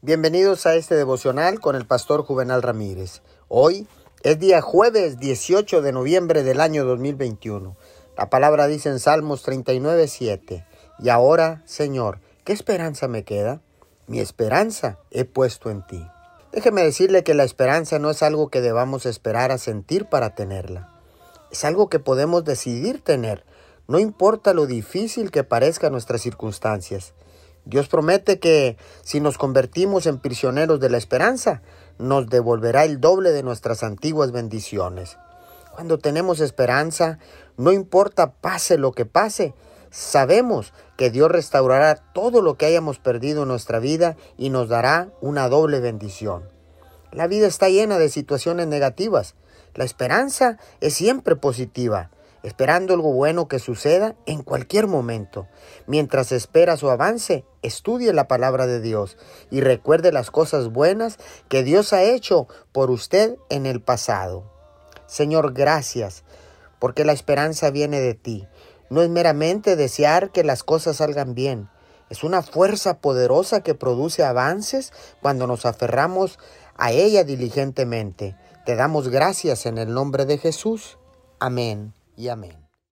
Bienvenidos a este devocional con el pastor Juvenal Ramírez. Hoy es día jueves 18 de noviembre del año 2021. La palabra dice en Salmos 39, 7. Y ahora, Señor, ¿qué esperanza me queda? Mi esperanza he puesto en ti. Déjeme decirle que la esperanza no es algo que debamos esperar a sentir para tenerla. Es algo que podemos decidir tener, no importa lo difícil que parezcan nuestras circunstancias. Dios promete que si nos convertimos en prisioneros de la esperanza, nos devolverá el doble de nuestras antiguas bendiciones. Cuando tenemos esperanza, no importa pase lo que pase, sabemos que Dios restaurará todo lo que hayamos perdido en nuestra vida y nos dará una doble bendición. La vida está llena de situaciones negativas. La esperanza es siempre positiva esperando algo bueno que suceda en cualquier momento. Mientras espera su avance, estudie la palabra de Dios y recuerde las cosas buenas que Dios ha hecho por usted en el pasado. Señor, gracias, porque la esperanza viene de ti. No es meramente desear que las cosas salgan bien. Es una fuerza poderosa que produce avances cuando nos aferramos a ella diligentemente. Te damos gracias en el nombre de Jesús. Amén y amén.